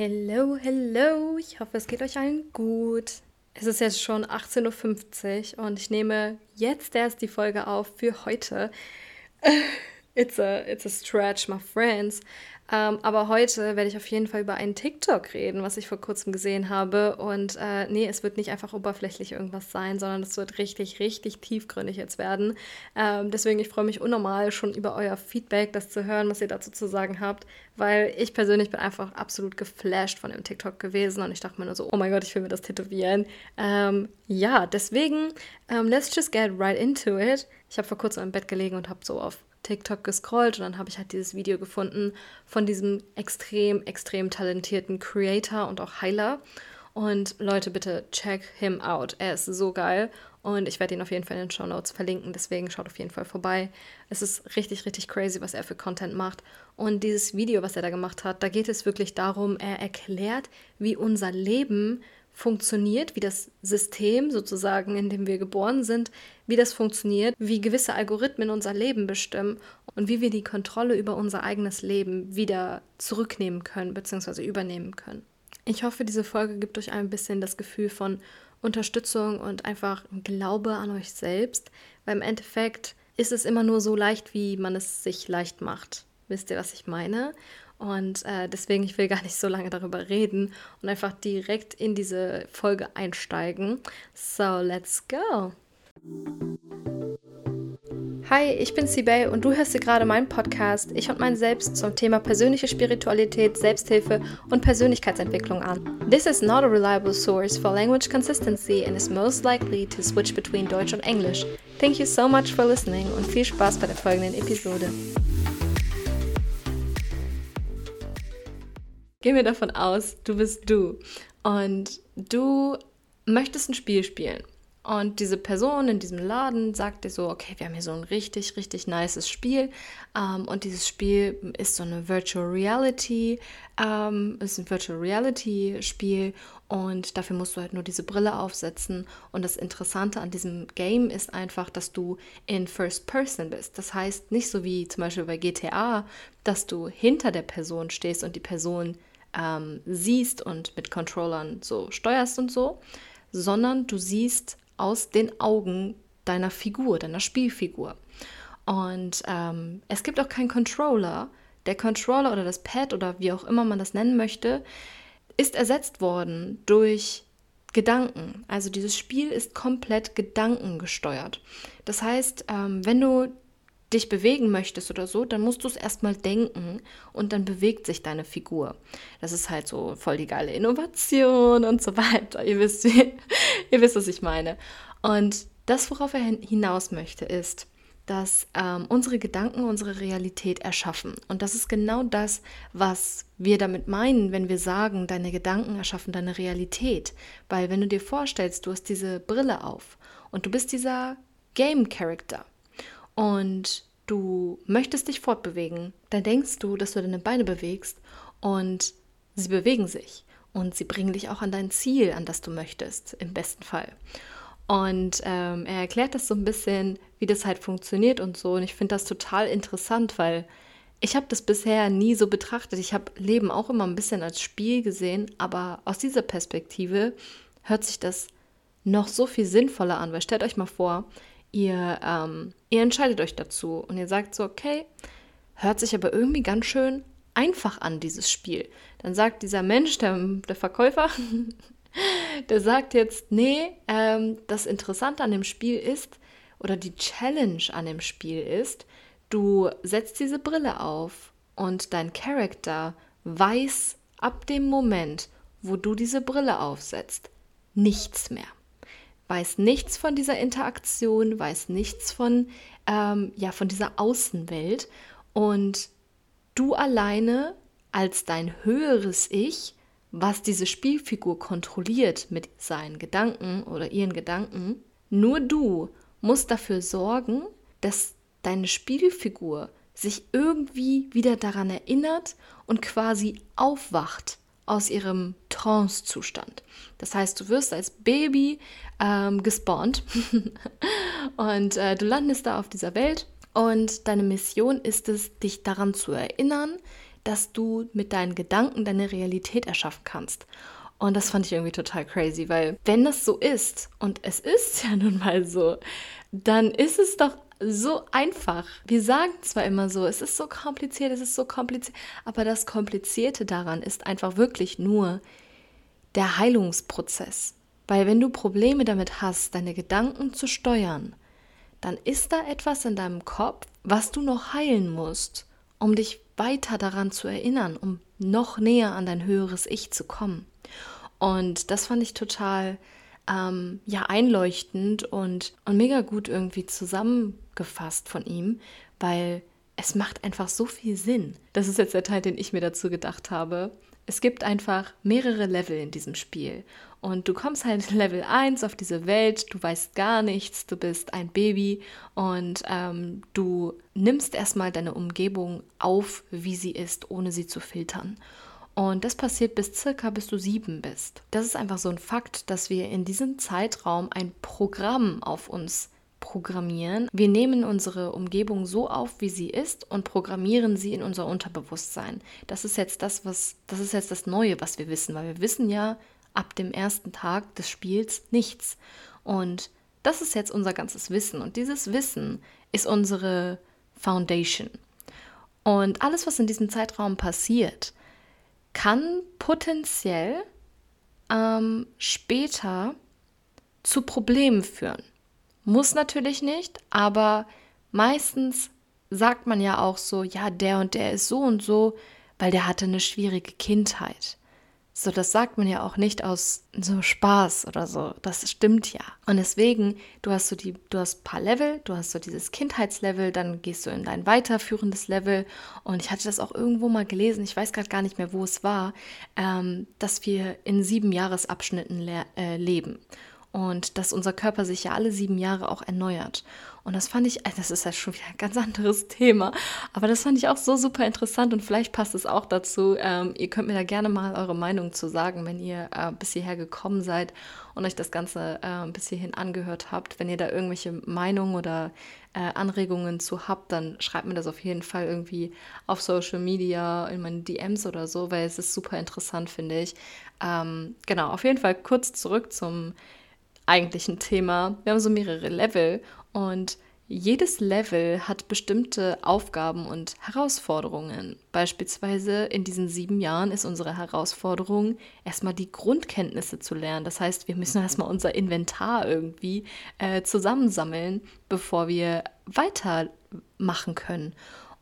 Hello, hello. Ich hoffe, es geht euch allen gut. Es ist jetzt schon 18.50 Uhr und ich nehme jetzt erst die Folge auf für heute. It's a, it's a stretch, my friends. Ähm, aber heute werde ich auf jeden Fall über einen TikTok reden, was ich vor kurzem gesehen habe. Und äh, nee, es wird nicht einfach oberflächlich irgendwas sein, sondern es wird richtig, richtig tiefgründig jetzt werden. Ähm, deswegen, ich freue mich unnormal schon über euer Feedback, das zu hören, was ihr dazu zu sagen habt. Weil ich persönlich bin einfach absolut geflasht von dem TikTok gewesen und ich dachte mir nur so, oh mein Gott, ich will mir das tätowieren. Ähm, ja, deswegen, ähm, let's just get right into it. Ich habe vor kurzem im Bett gelegen und habe so auf TikTok gescrollt und dann habe ich halt dieses Video gefunden von diesem extrem, extrem talentierten Creator und auch Heiler. Und Leute, bitte check him out. Er ist so geil und ich werde ihn auf jeden Fall in den Show Notes verlinken. Deswegen schaut auf jeden Fall vorbei. Es ist richtig, richtig crazy, was er für Content macht. Und dieses Video, was er da gemacht hat, da geht es wirklich darum, er erklärt, wie unser Leben funktioniert, wie das System sozusagen, in dem wir geboren sind, wie das funktioniert, wie gewisse Algorithmen unser Leben bestimmen und wie wir die Kontrolle über unser eigenes Leben wieder zurücknehmen können bzw. übernehmen können. Ich hoffe, diese Folge gibt euch ein bisschen das Gefühl von Unterstützung und einfach Glaube an euch selbst, weil im Endeffekt ist es immer nur so leicht, wie man es sich leicht macht. Wisst ihr, was ich meine? Und äh, deswegen, ich will gar nicht so lange darüber reden und einfach direkt in diese Folge einsteigen. So, let's go. Hi, ich bin Sibel und du hörst dir gerade meinen Podcast Ich und mein Selbst zum Thema persönliche Spiritualität, Selbsthilfe und Persönlichkeitsentwicklung an. This is not a reliable source for language consistency and is most likely to switch between Deutsch und Englisch. Thank you so much for listening und viel Spaß bei der folgenden Episode. Gehen wir davon aus, du bist du und du möchtest ein Spiel spielen. Und diese Person in diesem Laden sagt dir so, okay, wir haben hier so ein richtig, richtig nices Spiel. Ähm, und dieses Spiel ist so eine Virtual Reality, ähm, ist ein Virtual Reality Spiel. Und dafür musst du halt nur diese Brille aufsetzen. Und das Interessante an diesem Game ist einfach, dass du in First Person bist. Das heißt nicht so wie zum Beispiel bei GTA, dass du hinter der Person stehst und die Person ähm, siehst und mit Controllern so steuerst und so, sondern du siehst aus den Augen deiner Figur, deiner Spielfigur. Und ähm, es gibt auch keinen Controller. Der Controller oder das Pad oder wie auch immer man das nennen möchte, ist ersetzt worden durch Gedanken. Also dieses Spiel ist komplett gedankengesteuert. Das heißt, ähm, wenn du dich bewegen möchtest oder so, dann musst du es erstmal denken und dann bewegt sich deine Figur. Das ist halt so voll die geile Innovation und so weiter. Ihr wisst, ihr wisst, was ich meine. Und das, worauf er hinaus möchte, ist, dass ähm, unsere Gedanken unsere Realität erschaffen. Und das ist genau das, was wir damit meinen, wenn wir sagen, deine Gedanken erschaffen deine Realität. Weil wenn du dir vorstellst, du hast diese Brille auf und du bist dieser Game-Character und du möchtest dich fortbewegen, dann denkst du, dass du deine Beine bewegst und sie bewegen sich und sie bringen dich auch an dein Ziel, an das du möchtest, im besten Fall. Und ähm, er erklärt das so ein bisschen, wie das halt funktioniert und so. Und ich finde das total interessant, weil ich habe das bisher nie so betrachtet. Ich habe Leben auch immer ein bisschen als Spiel gesehen, aber aus dieser Perspektive hört sich das noch so viel sinnvoller an. Weil stellt euch mal vor, Ihr, ähm, ihr entscheidet euch dazu und ihr sagt so, okay, hört sich aber irgendwie ganz schön einfach an, dieses Spiel. Dann sagt dieser Mensch, der, der Verkäufer, der sagt jetzt, nee, ähm, das Interessante an dem Spiel ist, oder die Challenge an dem Spiel ist, du setzt diese Brille auf und dein Charakter weiß ab dem Moment, wo du diese Brille aufsetzt, nichts mehr weiß nichts von dieser Interaktion, weiß nichts von, ähm, ja, von dieser Außenwelt. Und du alleine als dein höheres Ich, was diese Spielfigur kontrolliert mit seinen Gedanken oder ihren Gedanken, nur du musst dafür sorgen, dass deine Spielfigur sich irgendwie wieder daran erinnert und quasi aufwacht aus ihrem Trance-Zustand. Das heißt, du wirst als Baby ähm, gespawnt und äh, du landest da auf dieser Welt und deine Mission ist es, dich daran zu erinnern, dass du mit deinen Gedanken deine Realität erschaffen kannst. Und das fand ich irgendwie total crazy, weil wenn das so ist, und es ist ja nun mal so, dann ist es doch so einfach. Wir sagen zwar immer so, es ist so kompliziert, es ist so kompliziert, aber das Komplizierte daran ist einfach wirklich nur der Heilungsprozess. Weil wenn du Probleme damit hast, deine Gedanken zu steuern, dann ist da etwas in deinem Kopf, was du noch heilen musst, um dich weiter daran zu erinnern, um noch näher an dein höheres Ich zu kommen. Und das fand ich total ähm, ja einleuchtend und, und mega gut irgendwie zusammengefasst von ihm, weil es macht einfach so viel Sinn. Das ist jetzt der Teil, den ich mir dazu gedacht habe. Es gibt einfach mehrere Level in diesem Spiel. Und du kommst halt Level 1 auf diese Welt, du weißt gar nichts, du bist ein Baby und ähm, du nimmst erstmal deine Umgebung auf, wie sie ist, ohne sie zu filtern. Und das passiert bis circa bis du sieben bist. Das ist einfach so ein Fakt, dass wir in diesem Zeitraum ein Programm auf uns programmieren. Wir nehmen unsere Umgebung so auf, wie sie ist und programmieren sie in unser Unterbewusstsein. Das ist jetzt das, was, das ist jetzt das Neue, was wir wissen, weil wir wissen ja ab dem ersten Tag des Spiels nichts. Und das ist jetzt unser ganzes Wissen. Und dieses Wissen ist unsere Foundation. Und alles, was in diesem Zeitraum passiert, kann potenziell ähm, später zu Problemen führen. Muss natürlich nicht, aber meistens sagt man ja auch so, ja, der und der ist so und so, weil der hatte eine schwierige Kindheit. So, das sagt man ja auch nicht aus so Spaß oder so. Das stimmt ja. Und deswegen, du hast so die, du hast ein paar Level, du hast so dieses Kindheitslevel, dann gehst du in dein weiterführendes Level. Und ich hatte das auch irgendwo mal gelesen, ich weiß gerade gar nicht mehr, wo es war, ähm, dass wir in sieben Jahresabschnitten le äh, leben und dass unser Körper sich ja alle sieben Jahre auch erneuert. Und das fand ich, äh, das ist ja schon wieder ein ganz anderes Thema, aber das fand ich auch so super interessant und vielleicht passt es auch dazu. Ähm, ihr könnt mir da gerne mal eure Meinung zu sagen, wenn ihr äh, bis hierher gekommen seid und euch das Ganze äh, bis hierhin angehört habt. Wenn ihr da irgendwelche Meinungen oder äh, Anregungen zu habt, dann schreibt mir das auf jeden Fall irgendwie auf Social Media, in meine DMs oder so, weil es ist super interessant, finde ich. Ähm, genau, auf jeden Fall kurz zurück zum eigentlichen Thema. Wir haben so mehrere Level und jedes Level hat bestimmte Aufgaben und Herausforderungen. Beispielsweise in diesen sieben Jahren ist unsere Herausforderung, erstmal die Grundkenntnisse zu lernen. Das heißt, wir müssen erstmal unser Inventar irgendwie äh, zusammensammeln, bevor wir weitermachen können.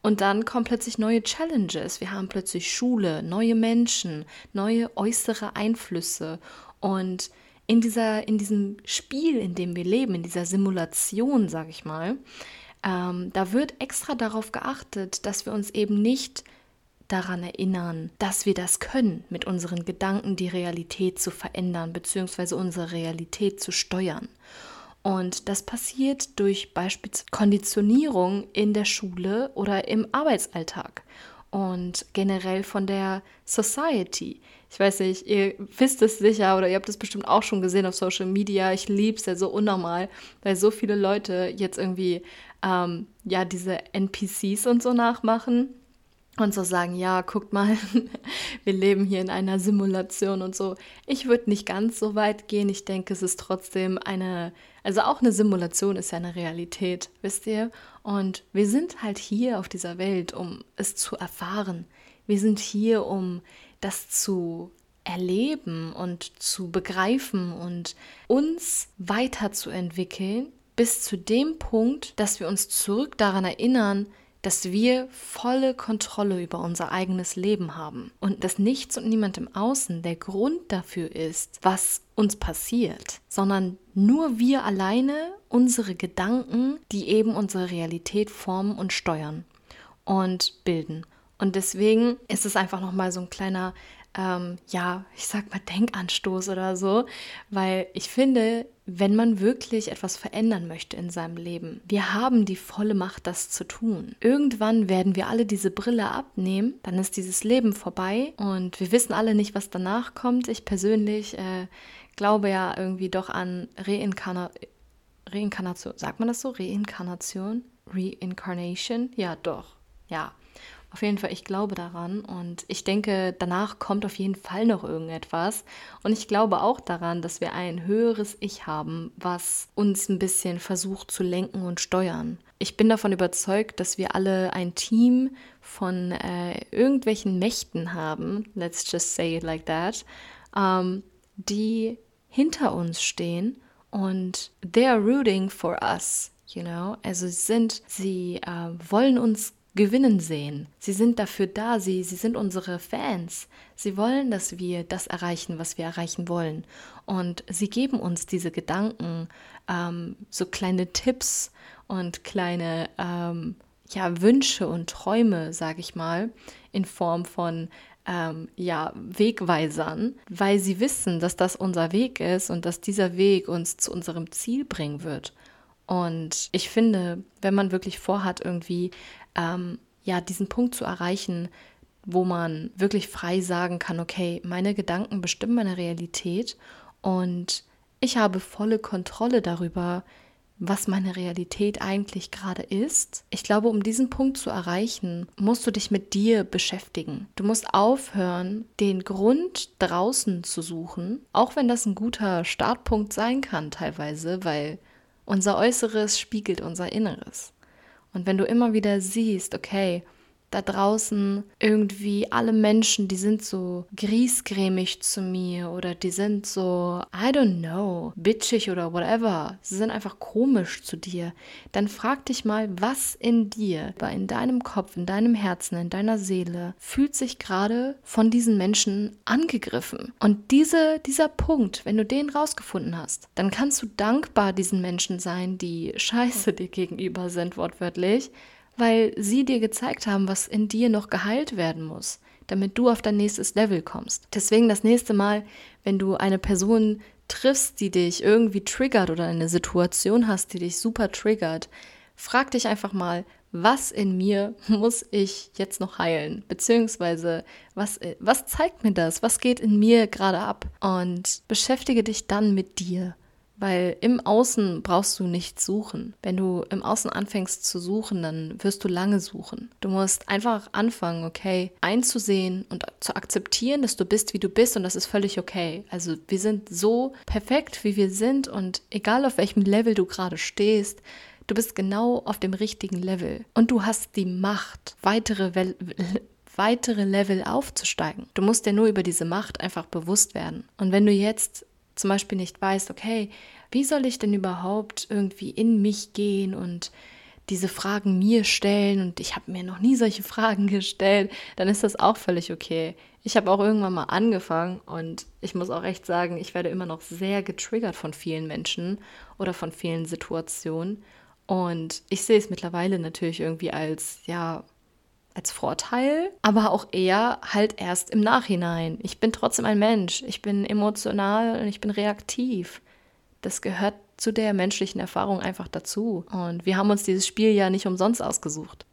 Und dann kommen plötzlich neue Challenges. Wir haben plötzlich Schule, neue Menschen, neue äußere Einflüsse. Und in, dieser, in diesem Spiel, in dem wir leben, in dieser Simulation, sage ich mal, ähm, da wird extra darauf geachtet, dass wir uns eben nicht daran erinnern, dass wir das können, mit unseren Gedanken die Realität zu verändern, beziehungsweise unsere Realität zu steuern. Und das passiert durch beispielsweise Konditionierung in der Schule oder im Arbeitsalltag und generell von der Society. Ich weiß nicht, ihr wisst es sicher oder ihr habt es bestimmt auch schon gesehen auf Social Media. Ich liebe es ja so unnormal, weil so viele Leute jetzt irgendwie ähm, ja diese NPCs und so nachmachen und so sagen, ja, guckt mal, wir leben hier in einer Simulation und so. Ich würde nicht ganz so weit gehen. Ich denke, es ist trotzdem eine, also auch eine Simulation ist ja eine Realität, wisst ihr? Und wir sind halt hier auf dieser Welt, um es zu erfahren. Wir sind hier, um das zu erleben und zu begreifen und uns weiterzuentwickeln bis zu dem Punkt, dass wir uns zurück daran erinnern, dass wir volle Kontrolle über unser eigenes Leben haben und dass nichts und niemand im Außen der Grund dafür ist, was uns passiert, sondern nur wir alleine, unsere Gedanken, die eben unsere Realität formen und steuern und bilden. Und deswegen ist es einfach nochmal so ein kleiner ähm, ja, ich sag mal Denkanstoß oder so, weil ich finde, wenn man wirklich etwas verändern möchte in seinem Leben, wir haben die volle Macht, das zu tun. Irgendwann werden wir alle diese Brille abnehmen, dann ist dieses Leben vorbei und wir wissen alle nicht, was danach kommt. Ich persönlich äh, glaube ja irgendwie doch an Reinkarna Reinkarnation. Sagt man das so? Reinkarnation? Reincarnation? Ja, doch. Ja. Auf jeden Fall, ich glaube daran und ich denke, danach kommt auf jeden Fall noch irgendetwas. Und ich glaube auch daran, dass wir ein höheres Ich haben, was uns ein bisschen versucht zu lenken und steuern. Ich bin davon überzeugt, dass wir alle ein Team von äh, irgendwelchen Mächten haben, let's just say it like that, ähm, die hinter uns stehen und they are rooting for us, you know. Also sind, sie äh, wollen uns gewinnen sehen. Sie sind dafür da, sie, sie sind unsere Fans. Sie wollen, dass wir das erreichen, was wir erreichen wollen. Und sie geben uns diese Gedanken, ähm, so kleine Tipps und kleine ähm, ja, Wünsche und Träume, sage ich mal, in Form von ähm, ja, Wegweisern, weil sie wissen, dass das unser Weg ist und dass dieser Weg uns zu unserem Ziel bringen wird. Und ich finde, wenn man wirklich vorhat, irgendwie ähm, ja diesen Punkt zu erreichen, wo man wirklich frei sagen kann, okay, meine Gedanken bestimmen meine Realität und ich habe volle Kontrolle darüber, was meine Realität eigentlich gerade ist. Ich glaube, um diesen Punkt zu erreichen, musst du dich mit dir beschäftigen. Du musst aufhören, den Grund draußen zu suchen, auch wenn das ein guter Startpunkt sein kann teilweise, weil unser Äußeres spiegelt unser Inneres. Und wenn du immer wieder siehst, okay, da draußen irgendwie alle Menschen, die sind so griesgrämig zu mir oder die sind so, I don't know, bitchig oder whatever. Sie sind einfach komisch zu dir. Dann frag dich mal, was in dir, in deinem Kopf, in deinem Herzen, in deiner Seele fühlt sich gerade von diesen Menschen angegriffen. Und diese, dieser Punkt, wenn du den rausgefunden hast, dann kannst du dankbar diesen Menschen sein, die scheiße dir gegenüber sind, wortwörtlich weil sie dir gezeigt haben, was in dir noch geheilt werden muss, damit du auf dein nächstes Level kommst. Deswegen das nächste Mal, wenn du eine Person triffst, die dich irgendwie triggert oder eine Situation hast, die dich super triggert, frag dich einfach mal, was in mir muss ich jetzt noch heilen? Beziehungsweise, was, was zeigt mir das? Was geht in mir gerade ab? Und beschäftige dich dann mit dir. Weil im Außen brauchst du nicht suchen. Wenn du im Außen anfängst zu suchen, dann wirst du lange suchen. Du musst einfach anfangen, okay, einzusehen und zu akzeptieren, dass du bist, wie du bist und das ist völlig okay. Also wir sind so perfekt, wie wir sind und egal auf welchem Level du gerade stehst, du bist genau auf dem richtigen Level und du hast die Macht, weitere Wel weitere Level aufzusteigen. Du musst dir nur über diese Macht einfach bewusst werden. Und wenn du jetzt zum Beispiel nicht weißt, okay, wie soll ich denn überhaupt irgendwie in mich gehen und diese Fragen mir stellen? Und ich habe mir noch nie solche Fragen gestellt, dann ist das auch völlig okay. Ich habe auch irgendwann mal angefangen und ich muss auch echt sagen, ich werde immer noch sehr getriggert von vielen Menschen oder von vielen Situationen. Und ich sehe es mittlerweile natürlich irgendwie als ja als Vorteil, aber auch eher halt erst im Nachhinein. Ich bin trotzdem ein Mensch. Ich bin emotional und ich bin reaktiv. Das gehört zu der menschlichen Erfahrung einfach dazu. Und wir haben uns dieses Spiel ja nicht umsonst ausgesucht.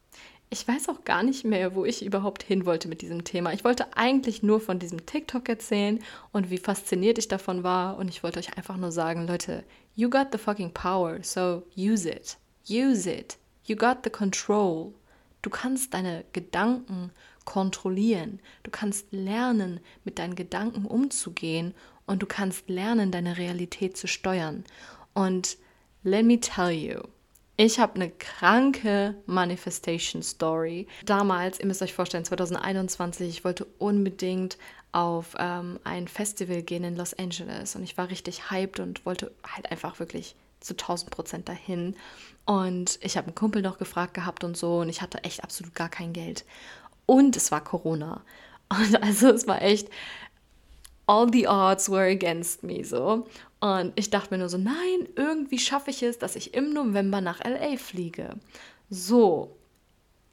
Ich weiß auch gar nicht mehr, wo ich überhaupt hin wollte mit diesem Thema. Ich wollte eigentlich nur von diesem TikTok erzählen und wie fasziniert ich davon war. Und ich wollte euch einfach nur sagen, Leute, you got the fucking power, so use it. Use it. You got the control. Du kannst deine Gedanken kontrollieren. Du kannst lernen, mit deinen Gedanken umzugehen und du kannst lernen, deine Realität zu steuern. Und let me tell you, ich habe eine kranke Manifestation Story. Damals, ihr müsst euch vorstellen, 2021, ich wollte unbedingt auf ähm, ein Festival gehen in Los Angeles und ich war richtig hyped und wollte halt einfach wirklich zu 1000 Prozent dahin. Und ich habe einen Kumpel noch gefragt gehabt und so und ich hatte echt absolut gar kein Geld. Und es war Corona. Und also es war echt, all the odds were against me so. Und ich dachte mir nur so, nein, irgendwie schaffe ich es, dass ich im November nach LA fliege. So,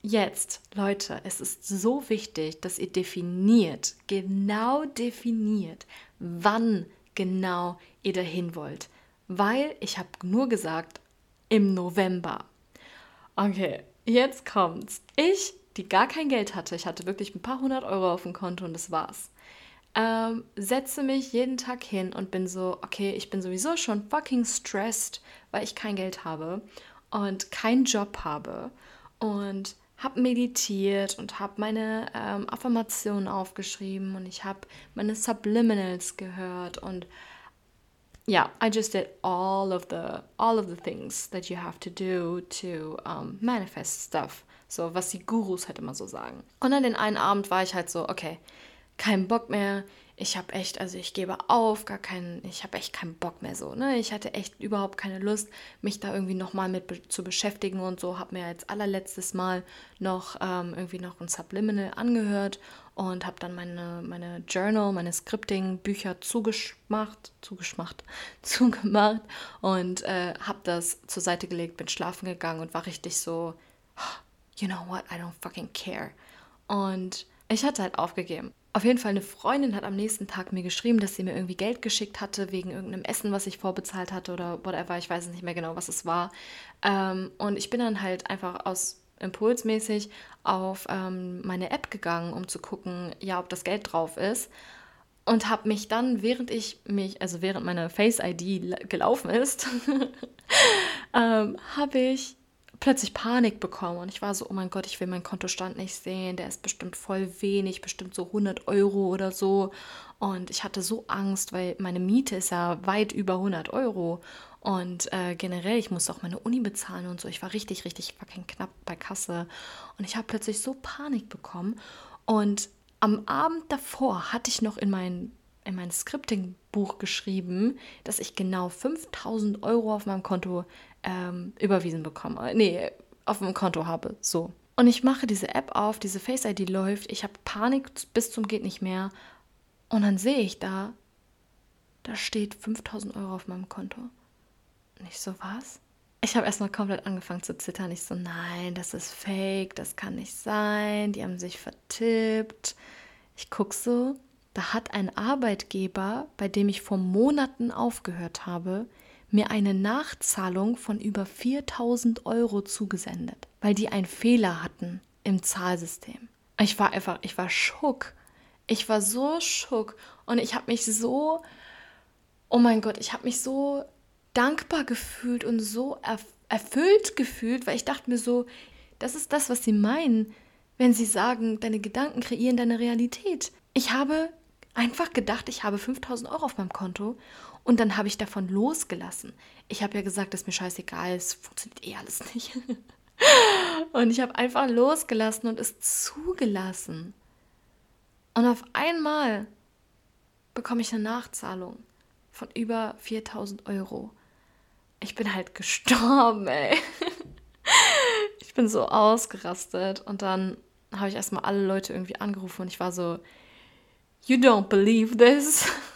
jetzt, Leute, es ist so wichtig, dass ihr definiert, genau definiert, wann genau ihr dahin wollt weil ich habe nur gesagt, im November. Okay, jetzt kommt's. Ich, die gar kein Geld hatte, ich hatte wirklich ein paar hundert Euro auf dem Konto und das war's. Ähm, setze mich jeden Tag hin und bin so, okay, ich bin sowieso schon fucking stressed, weil ich kein Geld habe und keinen Job habe und habe meditiert und habe meine ähm, Affirmationen aufgeschrieben und ich habe meine Subliminals gehört und ja, I just did all of the all of the things that you have to do to um, manifest stuff. So was die Gurus halt immer so sagen. Und an den einen Abend war ich halt so, okay, kein Bock mehr ich habe echt, also ich gebe auf, gar keinen, ich habe echt keinen Bock mehr so, ne? Ich hatte echt überhaupt keine Lust, mich da irgendwie nochmal mit be zu beschäftigen und so. Habe mir als allerletztes Mal noch ähm, irgendwie noch ein Subliminal angehört und habe dann meine, meine Journal, meine Scripting-Bücher zugeschmacht, zugeschmacht, zugemacht und äh, habe das zur Seite gelegt, bin schlafen gegangen und war richtig so, you know what, I don't fucking care. Und ich hatte halt aufgegeben. Auf jeden Fall eine Freundin hat am nächsten Tag mir geschrieben, dass sie mir irgendwie Geld geschickt hatte wegen irgendeinem Essen, was ich vorbezahlt hatte oder whatever. Ich weiß nicht mehr genau, was es war. Ähm, und ich bin dann halt einfach aus impulsmäßig auf ähm, meine App gegangen, um zu gucken, ja, ob das Geld drauf ist. Und habe mich dann, während ich mich, also während meine Face-ID gelaufen ist, ähm, habe ich plötzlich Panik bekommen und ich war so, oh mein Gott, ich will meinen Kontostand nicht sehen, der ist bestimmt voll wenig, bestimmt so 100 Euro oder so. Und ich hatte so Angst, weil meine Miete ist ja weit über 100 Euro. Und äh, generell, ich musste auch meine Uni bezahlen und so. Ich war richtig, richtig fucking knapp bei Kasse. Und ich habe plötzlich so Panik bekommen. Und am Abend davor hatte ich noch in mein, in mein Scripting-Buch geschrieben, dass ich genau 5000 Euro auf meinem Konto ähm, überwiesen bekomme. Nee, auf dem Konto habe. So. Und ich mache diese App auf, diese Face ID läuft. Ich habe Panik bis zum geht nicht mehr. Und dann sehe ich da, da steht 5000 Euro auf meinem Konto. Und ich so, was? Ich habe erstmal komplett angefangen zu zittern. Ich so, nein, das ist fake, das kann nicht sein. Die haben sich vertippt. Ich gucke so, da hat ein Arbeitgeber, bei dem ich vor Monaten aufgehört habe, mir eine Nachzahlung von über 4000 Euro zugesendet, weil die einen Fehler hatten im Zahlsystem. Ich war einfach, ich war schock. Ich war so schock und ich habe mich so, oh mein Gott, ich habe mich so dankbar gefühlt und so erfüllt gefühlt, weil ich dachte mir so, das ist das, was sie meinen, wenn sie sagen, deine Gedanken kreieren deine Realität. Ich habe einfach gedacht, ich habe 5000 Euro auf meinem Konto und dann habe ich davon losgelassen. Ich habe ja gesagt, das ist mir scheißegal, es funktioniert eh alles nicht. und ich habe einfach losgelassen und es zugelassen. Und auf einmal bekomme ich eine Nachzahlung von über 4000 Euro. Ich bin halt gestorben, ey. ich bin so ausgerastet. Und dann habe ich erstmal alle Leute irgendwie angerufen und ich war so, You don't believe this.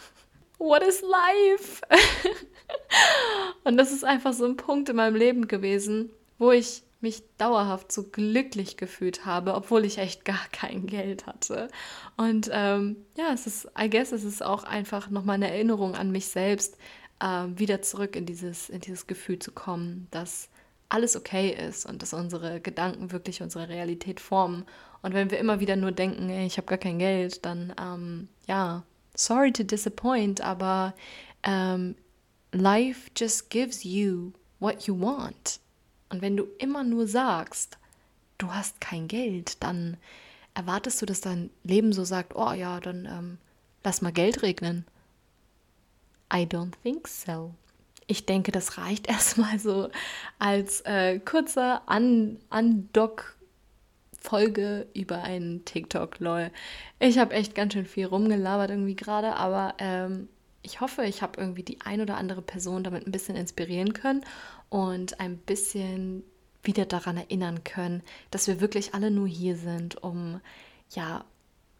What is life? und das ist einfach so ein Punkt in meinem Leben gewesen, wo ich mich dauerhaft so glücklich gefühlt habe, obwohl ich echt gar kein Geld hatte. Und ähm, ja, es ist, I guess, es ist auch einfach nochmal eine Erinnerung an mich selbst, äh, wieder zurück in dieses, in dieses Gefühl zu kommen, dass alles okay ist und dass unsere Gedanken wirklich unsere Realität formen. Und wenn wir immer wieder nur denken, ey, ich habe gar kein Geld, dann ähm, ja, sorry to disappoint, aber ähm, life just gives you what you want. Und wenn du immer nur sagst, du hast kein Geld, dann erwartest du, dass dein Leben so sagt, oh ja, dann ähm, lass mal Geld regnen. I don't think so. Ich denke, das reicht erstmal so als äh, kurzer Andock Folge über einen TikTok, lol. Ich habe echt ganz schön viel rumgelabert irgendwie gerade, aber ähm, ich hoffe, ich habe irgendwie die ein oder andere Person damit ein bisschen inspirieren können und ein bisschen wieder daran erinnern können, dass wir wirklich alle nur hier sind, um ja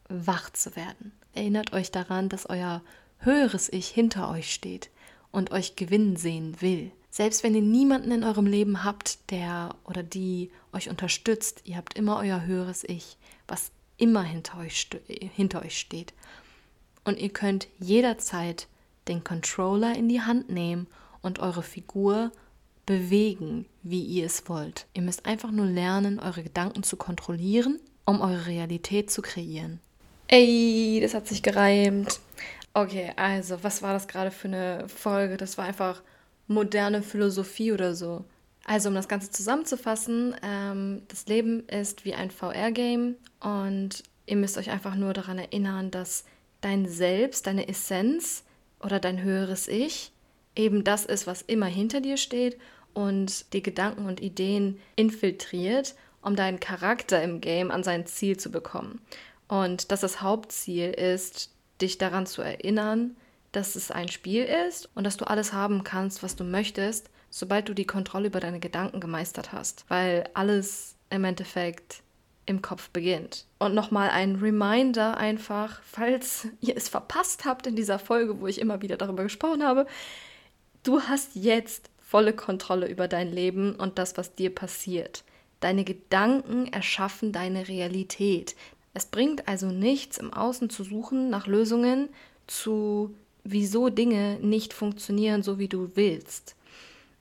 wach zu werden. Erinnert euch daran, dass euer höheres Ich hinter euch steht und euch gewinnen sehen will. Selbst wenn ihr niemanden in eurem Leben habt, der oder die euch unterstützt, ihr habt immer euer höheres Ich, was immer hinter euch, hinter euch steht. Und ihr könnt jederzeit den Controller in die Hand nehmen und eure Figur bewegen, wie ihr es wollt. Ihr müsst einfach nur lernen, eure Gedanken zu kontrollieren, um eure Realität zu kreieren. Ey, das hat sich gereimt. Okay, also, was war das gerade für eine Folge? Das war einfach moderne Philosophie oder so. Also um das Ganze zusammenzufassen, ähm, das Leben ist wie ein VR-Game und ihr müsst euch einfach nur daran erinnern, dass dein Selbst, deine Essenz oder dein höheres Ich eben das ist, was immer hinter dir steht und die Gedanken und Ideen infiltriert, um deinen Charakter im Game an sein Ziel zu bekommen. Und dass das Hauptziel ist, dich daran zu erinnern, dass es ein Spiel ist und dass du alles haben kannst, was du möchtest, sobald du die Kontrolle über deine Gedanken gemeistert hast. Weil alles im Endeffekt im Kopf beginnt. Und nochmal ein Reminder einfach, falls ihr es verpasst habt in dieser Folge, wo ich immer wieder darüber gesprochen habe, du hast jetzt volle Kontrolle über dein Leben und das, was dir passiert. Deine Gedanken erschaffen deine Realität. Es bringt also nichts, im Außen zu suchen nach Lösungen zu, wieso Dinge nicht funktionieren, so wie du willst.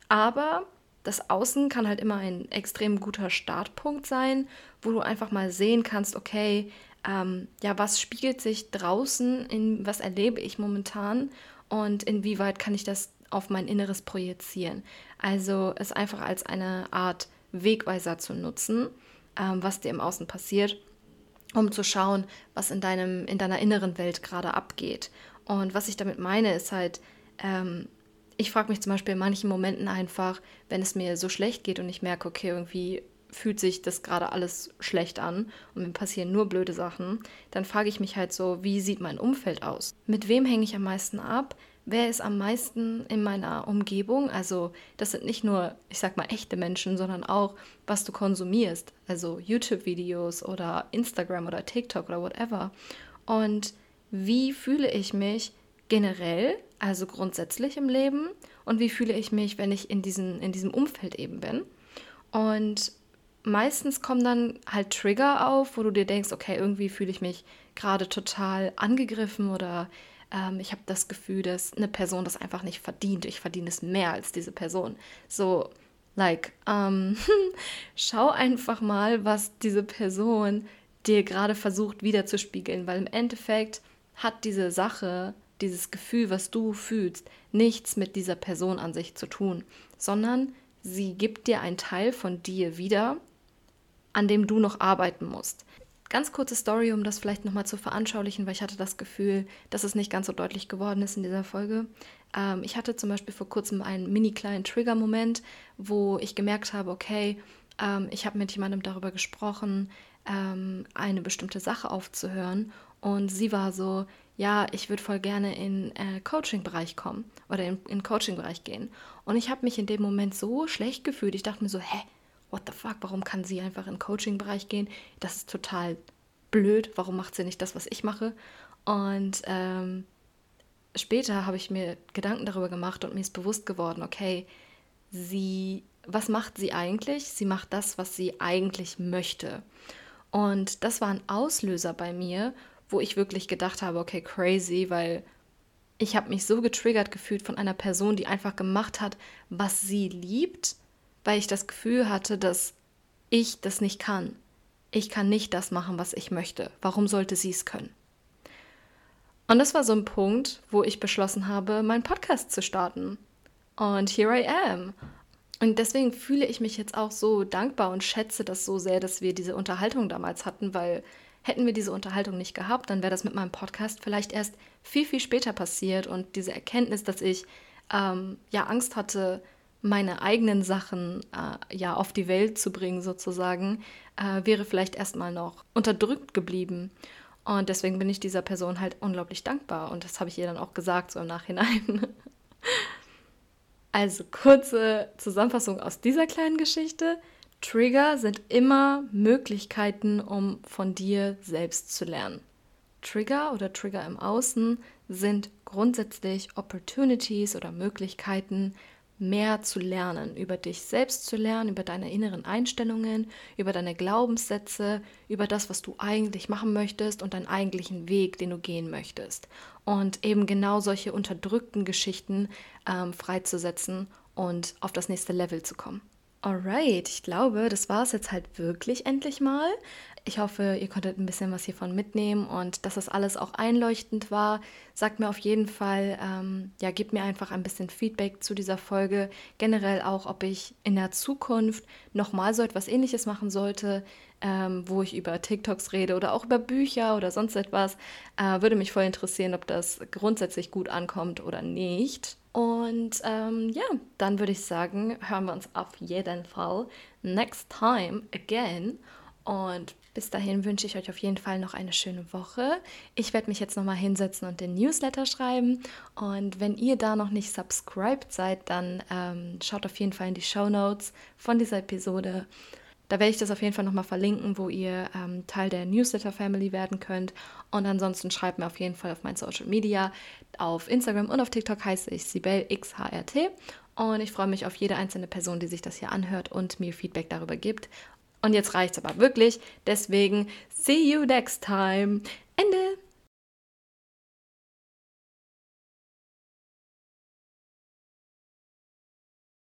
Aber das Außen kann halt immer ein extrem guter Startpunkt sein, wo du einfach mal sehen kannst, okay, ähm, ja, was spiegelt sich draußen, in was erlebe ich momentan und inwieweit kann ich das auf mein Inneres projizieren. Also es einfach als eine Art Wegweiser zu nutzen, ähm, was dir im Außen passiert, um zu schauen, was in, deinem, in deiner inneren Welt gerade abgeht. Und was ich damit meine, ist halt, ähm, ich frage mich zum Beispiel in manchen Momenten einfach, wenn es mir so schlecht geht und ich merke, okay, irgendwie fühlt sich das gerade alles schlecht an und mir passieren nur blöde Sachen, dann frage ich mich halt so, wie sieht mein Umfeld aus? Mit wem hänge ich am meisten ab? Wer ist am meisten in meiner Umgebung? Also das sind nicht nur, ich sag mal, echte Menschen, sondern auch, was du konsumierst. Also YouTube-Videos oder Instagram oder TikTok oder whatever. Und wie fühle ich mich generell, also grundsätzlich im Leben und wie fühle ich mich, wenn ich in, diesen, in diesem Umfeld eben bin. Und meistens kommen dann halt Trigger auf, wo du dir denkst, okay, irgendwie fühle ich mich gerade total angegriffen oder ähm, ich habe das Gefühl, dass eine Person das einfach nicht verdient. Ich verdiene es mehr als diese Person. So, like, ähm, schau einfach mal, was diese Person dir gerade versucht wiederzuspiegeln, weil im Endeffekt hat diese Sache, dieses Gefühl, was du fühlst, nichts mit dieser Person an sich zu tun, sondern sie gibt dir einen Teil von dir wieder, an dem du noch arbeiten musst. Ganz kurze Story, um das vielleicht nochmal zu veranschaulichen, weil ich hatte das Gefühl, dass es nicht ganz so deutlich geworden ist in dieser Folge. Ähm, ich hatte zum Beispiel vor kurzem einen mini kleinen Trigger-Moment, wo ich gemerkt habe, okay, ähm, ich habe mit jemandem darüber gesprochen, ähm, eine bestimmte Sache aufzuhören. Und sie war so, ja, ich würde voll gerne in äh, Coaching-Bereich kommen oder in, in Coaching-Bereich gehen. Und ich habe mich in dem Moment so schlecht gefühlt. Ich dachte mir so, hä, what the fuck, warum kann sie einfach in Coaching-Bereich gehen? Das ist total blöd, warum macht sie nicht das, was ich mache? Und ähm, später habe ich mir Gedanken darüber gemacht und mir ist bewusst geworden, okay, sie, was macht sie eigentlich? Sie macht das, was sie eigentlich möchte. Und das war ein Auslöser bei mir, wo ich wirklich gedacht habe, okay, crazy, weil ich habe mich so getriggert gefühlt von einer Person, die einfach gemacht hat, was sie liebt weil ich das Gefühl hatte, dass ich das nicht kann. Ich kann nicht das machen, was ich möchte. Warum sollte sie es können? Und das war so ein Punkt, wo ich beschlossen habe, meinen Podcast zu starten. Und here I am. Und deswegen fühle ich mich jetzt auch so dankbar und schätze das so sehr, dass wir diese Unterhaltung damals hatten, weil hätten wir diese Unterhaltung nicht gehabt, dann wäre das mit meinem Podcast vielleicht erst viel, viel später passiert. Und diese Erkenntnis, dass ich ähm, ja Angst hatte, meine eigenen Sachen äh, ja auf die Welt zu bringen sozusagen, äh, wäre vielleicht erstmal noch unterdrückt geblieben. Und deswegen bin ich dieser Person halt unglaublich dankbar. Und das habe ich ihr dann auch gesagt, so im Nachhinein. also kurze Zusammenfassung aus dieser kleinen Geschichte. Trigger sind immer Möglichkeiten, um von dir selbst zu lernen. Trigger oder Trigger im Außen sind grundsätzlich Opportunities oder Möglichkeiten, mehr zu lernen, über dich selbst zu lernen, über deine inneren Einstellungen, über deine Glaubenssätze, über das, was du eigentlich machen möchtest und deinen eigentlichen Weg, den du gehen möchtest. Und eben genau solche unterdrückten Geschichten ähm, freizusetzen und auf das nächste Level zu kommen. Alright, ich glaube, das war es jetzt halt wirklich endlich mal. Ich hoffe, ihr konntet ein bisschen was hiervon mitnehmen und dass das alles auch einleuchtend war. Sagt mir auf jeden Fall, ähm, ja, gebt mir einfach ein bisschen Feedback zu dieser Folge. Generell auch, ob ich in der Zukunft nochmal so etwas ähnliches machen sollte, ähm, wo ich über TikToks rede oder auch über Bücher oder sonst etwas. Äh, würde mich voll interessieren, ob das grundsätzlich gut ankommt oder nicht. Und ähm, ja, dann würde ich sagen, hören wir uns auf jeden Fall next time again. Und bis dahin wünsche ich euch auf jeden Fall noch eine schöne Woche. Ich werde mich jetzt nochmal hinsetzen und den Newsletter schreiben. Und wenn ihr da noch nicht subscribed seid, dann ähm, schaut auf jeden Fall in die Show Notes von dieser Episode. Da werde ich das auf jeden Fall nochmal verlinken, wo ihr ähm, Teil der Newsletter-Family werden könnt. Und ansonsten schreibt mir auf jeden Fall auf mein Social Media. Auf Instagram und auf TikTok heiße ich SibelXHRT. Und ich freue mich auf jede einzelne Person, die sich das hier anhört und mir Feedback darüber gibt. Und jetzt reicht es aber wirklich. Deswegen, see you next time.